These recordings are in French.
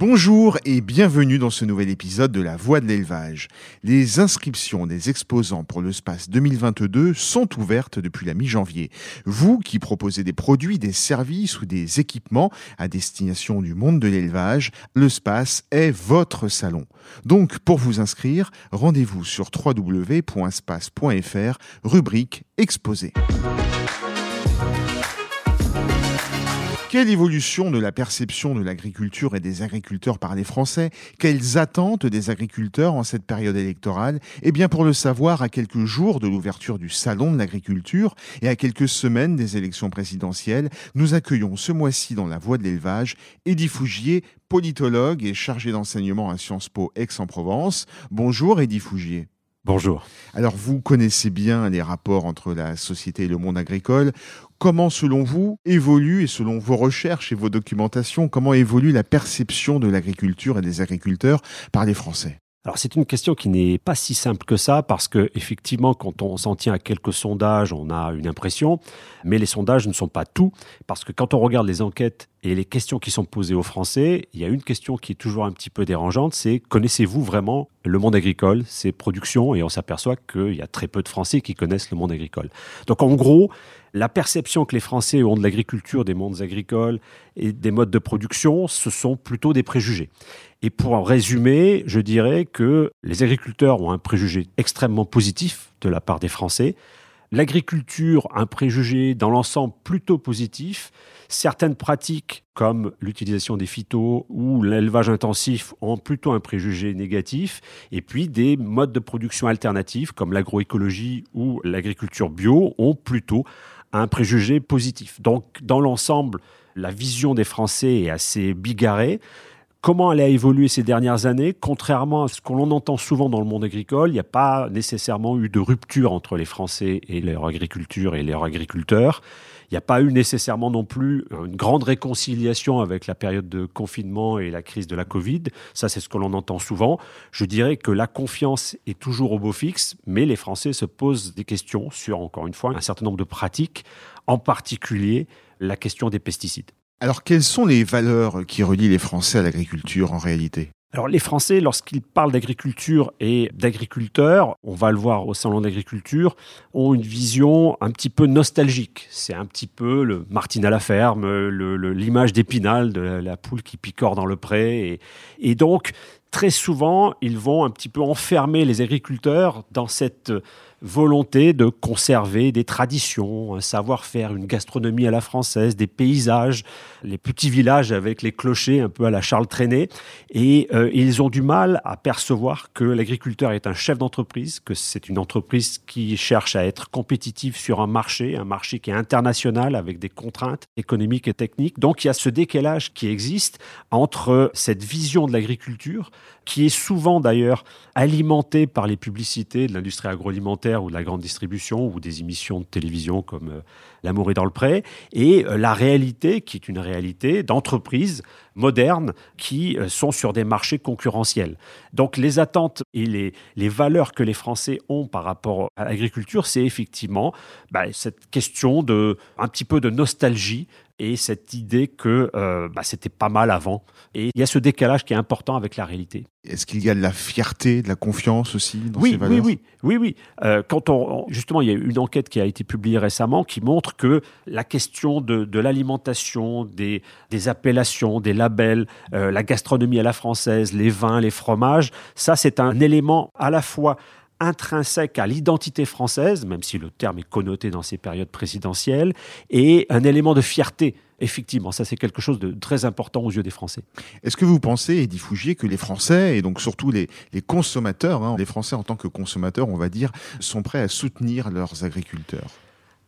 Bonjour et bienvenue dans ce nouvel épisode de La Voix de l'élevage. Les inscriptions des exposants pour le SPACE 2022 sont ouvertes depuis la mi-janvier. Vous qui proposez des produits, des services ou des équipements à destination du monde de l'élevage, le SPACE est votre salon. Donc pour vous inscrire, rendez-vous sur www.space.fr, rubrique Exposé. Quelle évolution de la perception de l'agriculture et des agriculteurs par les Français? Quelles attentes des agriculteurs en cette période électorale? Eh bien, pour le savoir, à quelques jours de l'ouverture du Salon de l'agriculture et à quelques semaines des élections présidentielles, nous accueillons ce mois-ci dans la voie de l'élevage Eddie Fougier, politologue et chargé d'enseignement à Sciences Po Aix-en-Provence. Bonjour Eddie Fougier. Bonjour. Alors vous connaissez bien les rapports entre la société et le monde agricole. Comment, selon vous, évolue, et selon vos recherches et vos documentations, comment évolue la perception de l'agriculture et des agriculteurs par les Français? Alors c'est une question qui n'est pas si simple que ça parce que effectivement quand on s'en tient à quelques sondages, on a une impression, mais les sondages ne sont pas tout parce que quand on regarde les enquêtes et les questions qui sont posées aux Français, il y a une question qui est toujours un petit peu dérangeante, c'est connaissez-vous vraiment le monde agricole, ses productions et on s'aperçoit qu'il y a très peu de Français qui connaissent le monde agricole. Donc en gros, la perception que les Français ont de l'agriculture, des mondes agricoles et des modes de production, ce sont plutôt des préjugés. Et pour en résumer, je dirais que les agriculteurs ont un préjugé extrêmement positif de la part des Français. L'agriculture, un préjugé dans l'ensemble plutôt positif. Certaines pratiques comme l'utilisation des phytos ou l'élevage intensif ont plutôt un préjugé négatif. Et puis des modes de production alternatifs comme l'agroécologie ou l'agriculture bio ont plutôt un préjugé positif. Donc dans l'ensemble, la vision des Français est assez bigarrée. Comment elle a évolué ces dernières années Contrairement à ce qu'on entend souvent dans le monde agricole, il n'y a pas nécessairement eu de rupture entre les Français et leur agriculture et leurs agriculteurs. Il n'y a pas eu nécessairement non plus une grande réconciliation avec la période de confinement et la crise de la Covid. Ça, c'est ce que l'on entend souvent. Je dirais que la confiance est toujours au beau fixe, mais les Français se posent des questions sur, encore une fois, un certain nombre de pratiques, en particulier la question des pesticides. Alors, quelles sont les valeurs qui relient les Français à l'agriculture en réalité? Alors les Français, lorsqu'ils parlent d'agriculture et d'agriculteurs, on va le voir au salon d'agriculture, ont une vision un petit peu nostalgique. C'est un petit peu le Martine à la ferme, l'image d'Épinal de la, poule qui picore dans le pré. Et, et donc, très souvent, ils vont un petit peu enfermer les agriculteurs dans cette volonté de conserver des traditions, un savoir-faire, une gastronomie à la française, des paysages, les petits villages avec les clochers un peu à la Charles Trenet. Et euh, ils ont du mal à percevoir que l'agriculteur est un chef d'entreprise, que c'est une entreprise qui cherche à être compétitive sur un marché, un marché qui est international avec des contraintes économiques et techniques. Donc il y a ce décalage qui existe entre cette vision de l'agriculture, qui est souvent d'ailleurs alimentée par les publicités de l'industrie agroalimentaire ou de la grande distribution ou des émissions de télévision comme euh, L'amour est dans le pré, et euh, la réalité qui est une réalité d'entreprises modernes qui euh, sont sur des marchés concurrentiels. Donc les attentes et les, les valeurs que les Français ont par rapport à l'agriculture, c'est effectivement bah, cette question de un petit peu de nostalgie et cette idée que euh, bah, c'était pas mal avant. Et il y a ce décalage qui est important avec la réalité. Est-ce qu'il y a de la fierté, de la confiance aussi dans oui, ces valeurs Oui, oui, oui, oui. Euh, quand on, justement, il y a une enquête qui a été publiée récemment qui montre que la question de, de l'alimentation, des, des, appellations, des labels, euh, la gastronomie à la française, les vins, les fromages, ça c'est un élément à la fois intrinsèque à l'identité française, même si le terme est connoté dans ces périodes présidentielles, et un élément de fierté. Effectivement, ça c'est quelque chose de très important aux yeux des Français. Est-ce que vous pensez, Edith Fougier, que les Français, et donc surtout les, consommateurs, hein, les Français en tant que consommateurs, on va dire, sont prêts à soutenir leurs agriculteurs?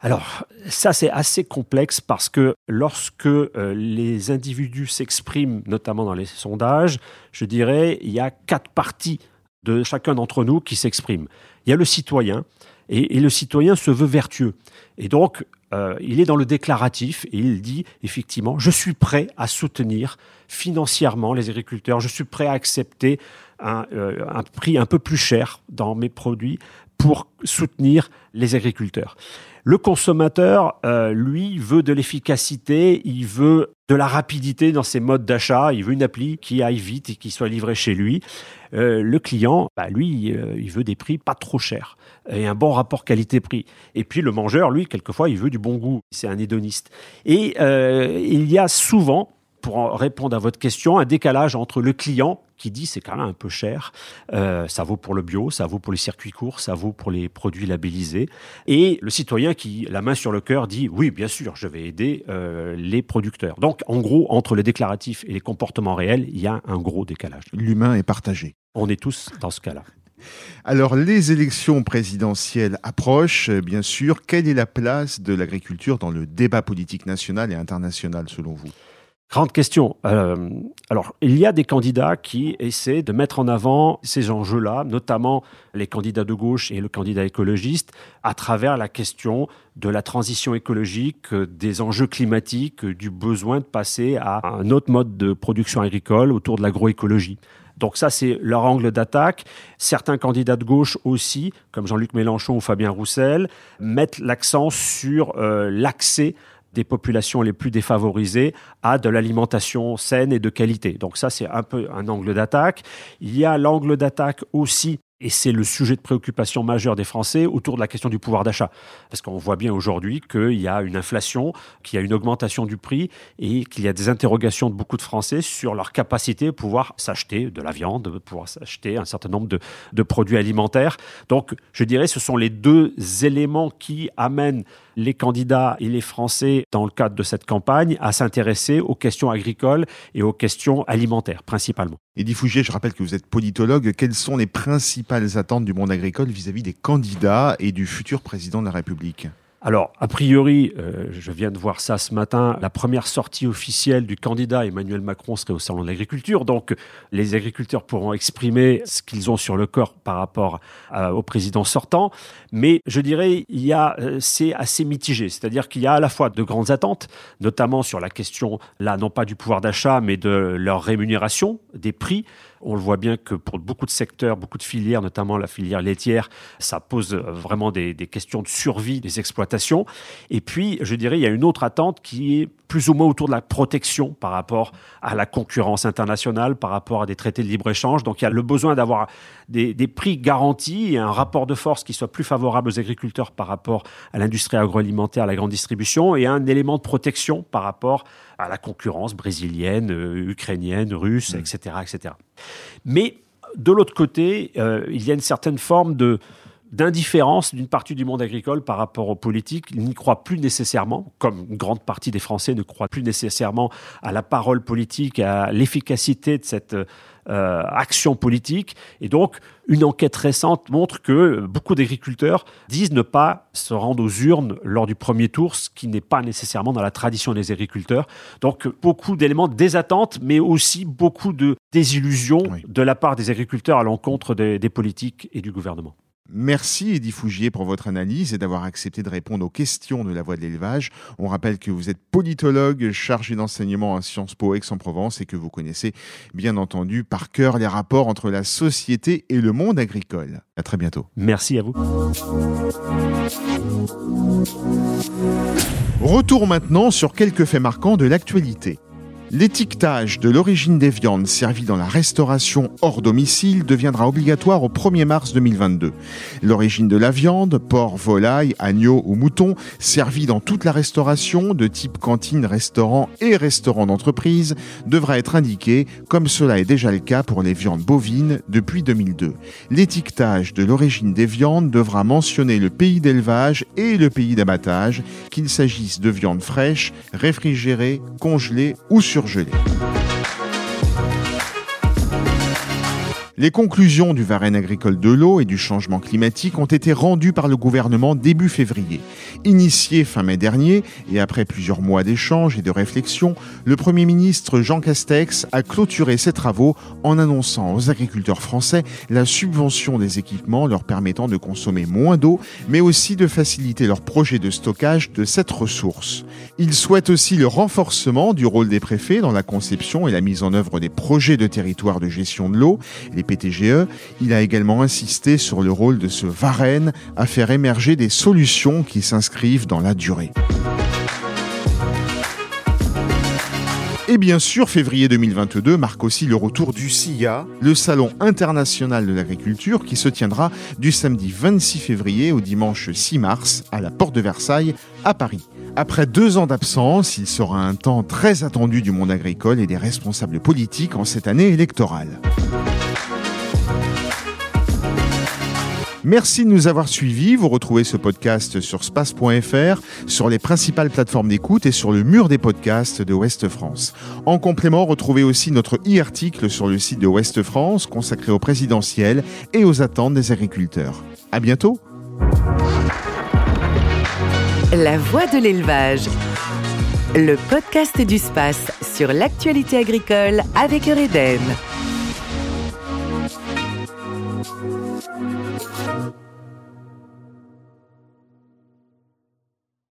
Alors, ça c'est assez complexe parce que lorsque euh, les individus s'expriment, notamment dans les sondages, je dirais, il y a quatre parties de chacun d'entre nous qui s'exprime. Il y a le citoyen Et, le citoyen se veut vertueux. Et donc, euh, il est dans le déclaratif et il dit effectivement, je suis prêt à soutenir financièrement les agriculteurs, je suis prêt à accepter un, euh, un prix un peu plus cher dans mes produits pour soutenir les agriculteurs. Le consommateur, euh, lui, veut de l'efficacité, il veut de la rapidité dans ses modes d'achat, il veut une appli qui aille vite et qui soit livrée chez lui. Euh, le client, bah, lui, euh, il veut des prix pas trop chers et un bon rapport qualité-prix. Et puis le mangeur, lui, quelquefois, il veut du bon goût. C'est un hédoniste. Et il y a souvent pour répondre à votre question, un décalage entre le client qui dit c'est quand même un peu cher, euh, ça vaut pour le bio, ça vaut pour les circuits courts, ça vaut pour les produits labellisés, et le citoyen qui, la main sur le cœur, dit oui, bien sûr, je vais aider euh, les producteurs. Donc, en gros, entre le déclaratif et les comportements réels, il y a un gros décalage. L'humain est partagé. On est tous dans ce cas-là. Alors, les élections présidentielles approchent, bien sûr. Quelle est la place de l'agriculture dans le débat politique national et international, selon vous? Grande question. Euh, alors, il y a des candidats qui essaient de mettre en avant ces enjeux-là, notamment les candidats de gauche et le candidat écologiste, à travers la question de la transition écologique, des enjeux climatiques, du besoin de passer à un autre mode de production agricole autour de l'agroécologie. Donc ça, c'est leur angle d'attaque. Certains candidats de gauche aussi, comme Jean-Luc Mélenchon ou Fabien Roussel, mettent l'accent sur euh, l'accès des populations les plus défavorisées à de l'alimentation saine et de qualité. Donc ça, c'est un peu un angle d'attaque. Il y a l'angle d'attaque aussi et c'est le sujet de préoccupation majeur des Français autour de la question du pouvoir d'achat. Parce qu'on voit bien aujourd'hui qu'il y a une inflation, qu'il y a une augmentation du prix et qu'il y a des interrogations de beaucoup de Français sur leur capacité à pouvoir s'acheter de la viande, de pouvoir s'acheter un certain nombre de, de produits alimentaires. Donc, je dirais, ce sont les deux éléments qui amènent les candidats et les Français, dans le cadre de cette campagne, à s'intéresser aux questions agricoles et aux questions alimentaires, principalement. Edith Fougier, je rappelle que vous êtes politologue. Quelles sont les principales attentes du monde agricole vis-à-vis des candidats et du futur président de la République? Alors, a priori, euh, je viens de voir ça ce matin, la première sortie officielle du candidat Emmanuel Macron serait au Salon de l'Agriculture. Donc, les agriculteurs pourront exprimer ce qu'ils ont sur le corps par rapport au président sortant. Mais je dirais, il y a, euh, c'est assez mitigé. C'est-à-dire qu'il y a à la fois de grandes attentes, notamment sur la question, là, non pas du pouvoir d'achat, mais de leur rémunération, des prix. On le voit bien que pour beaucoup de secteurs, beaucoup de filières, notamment la filière laitière, ça pose vraiment des, questions de survie des exploitations. Et puis, je dirais, il y a une autre attente qui est plus ou moins autour de la protection par rapport à la concurrence internationale, par rapport à des traités de libre-échange. Donc il y a le besoin d'avoir des, des, prix garantis et un rapport de force qui soit plus favorable aux agriculteurs par rapport à l'industrie agroalimentaire, à la grande distribution, et un élément de protection par rapport à la concurrence brésilienne, euh, ukrainienne, russe, etc., mmh. etc. Mais de l'autre côté, euh, il y a une certaine forme de d'indifférence d'une partie du monde agricole par rapport aux politiques. Ils n'y croient plus nécessairement, comme une grande partie des Français ne croient plus nécessairement à la parole politique, à l'efficacité de cette euh, action politique. Et donc, une enquête récente montre que beaucoup d'agriculteurs disent ne pas se rendre aux urnes lors du premier tour, ce qui n'est pas nécessairement dans la tradition des agriculteurs. Donc, beaucoup d'éléments de désattente, mais aussi beaucoup de désillusions de la part des agriculteurs à l'encontre des politiques et du gouvernement. Merci Edith Fougier pour votre analyse et d'avoir accepté de répondre aux questions de la voie de l'élevage. On rappelle que vous êtes politologue chargé d'enseignement à Sciences Po Aix-en-Provence et que vous connaissez bien entendu par cœur les rapports entre la société et le monde agricole. À très bientôt. Merci à vous. Retour maintenant sur quelques faits marquants de l'actualité. L'étiquetage de l'origine des viandes servies dans la restauration hors domicile deviendra obligatoire au 1er mars 2022. L'origine de la viande, porc, volaille, agneau ou mouton, servie dans toute la restauration de type cantine, restaurant et restaurant d'entreprise, devra être indiquée comme cela est déjà le cas pour les viandes bovines depuis 2002. L'étiquetage de l'origine des viandes devra mentionner le pays d'élevage et le pays d'abattage, qu'il s'agisse de viande fraîche, réfrigérée, congelée ou sur surgelés. Les conclusions du Varenne agricole de l'eau et du changement climatique ont été rendues par le gouvernement début février. Initié fin mai dernier et après plusieurs mois d'échanges et de réflexions, le Premier ministre Jean Castex a clôturé ses travaux en annonçant aux agriculteurs français la subvention des équipements leur permettant de consommer moins d'eau, mais aussi de faciliter leur projet de stockage de cette ressource. Il souhaite aussi le renforcement du rôle des préfets dans la conception et la mise en œuvre des projets de territoire de gestion de l'eau, PTGE. Il a également insisté sur le rôle de ce Varenne à faire émerger des solutions qui s'inscrivent dans la durée. Et bien sûr, février 2022 marque aussi le retour du SIA, le Salon international de l'agriculture, qui se tiendra du samedi 26 février au dimanche 6 mars à la Porte de Versailles à Paris. Après deux ans d'absence, il sera un temps très attendu du monde agricole et des responsables politiques en cette année électorale. Merci de nous avoir suivis. Vous retrouvez ce podcast sur space.fr, sur les principales plateformes d'écoute et sur le mur des podcasts de Ouest France. En complément, retrouvez aussi notre e-article sur le site de Ouest France consacré au présidentiel et aux attentes des agriculteurs. À bientôt. La voix de l'élevage. Le podcast du space sur l'actualité agricole avec Eureden.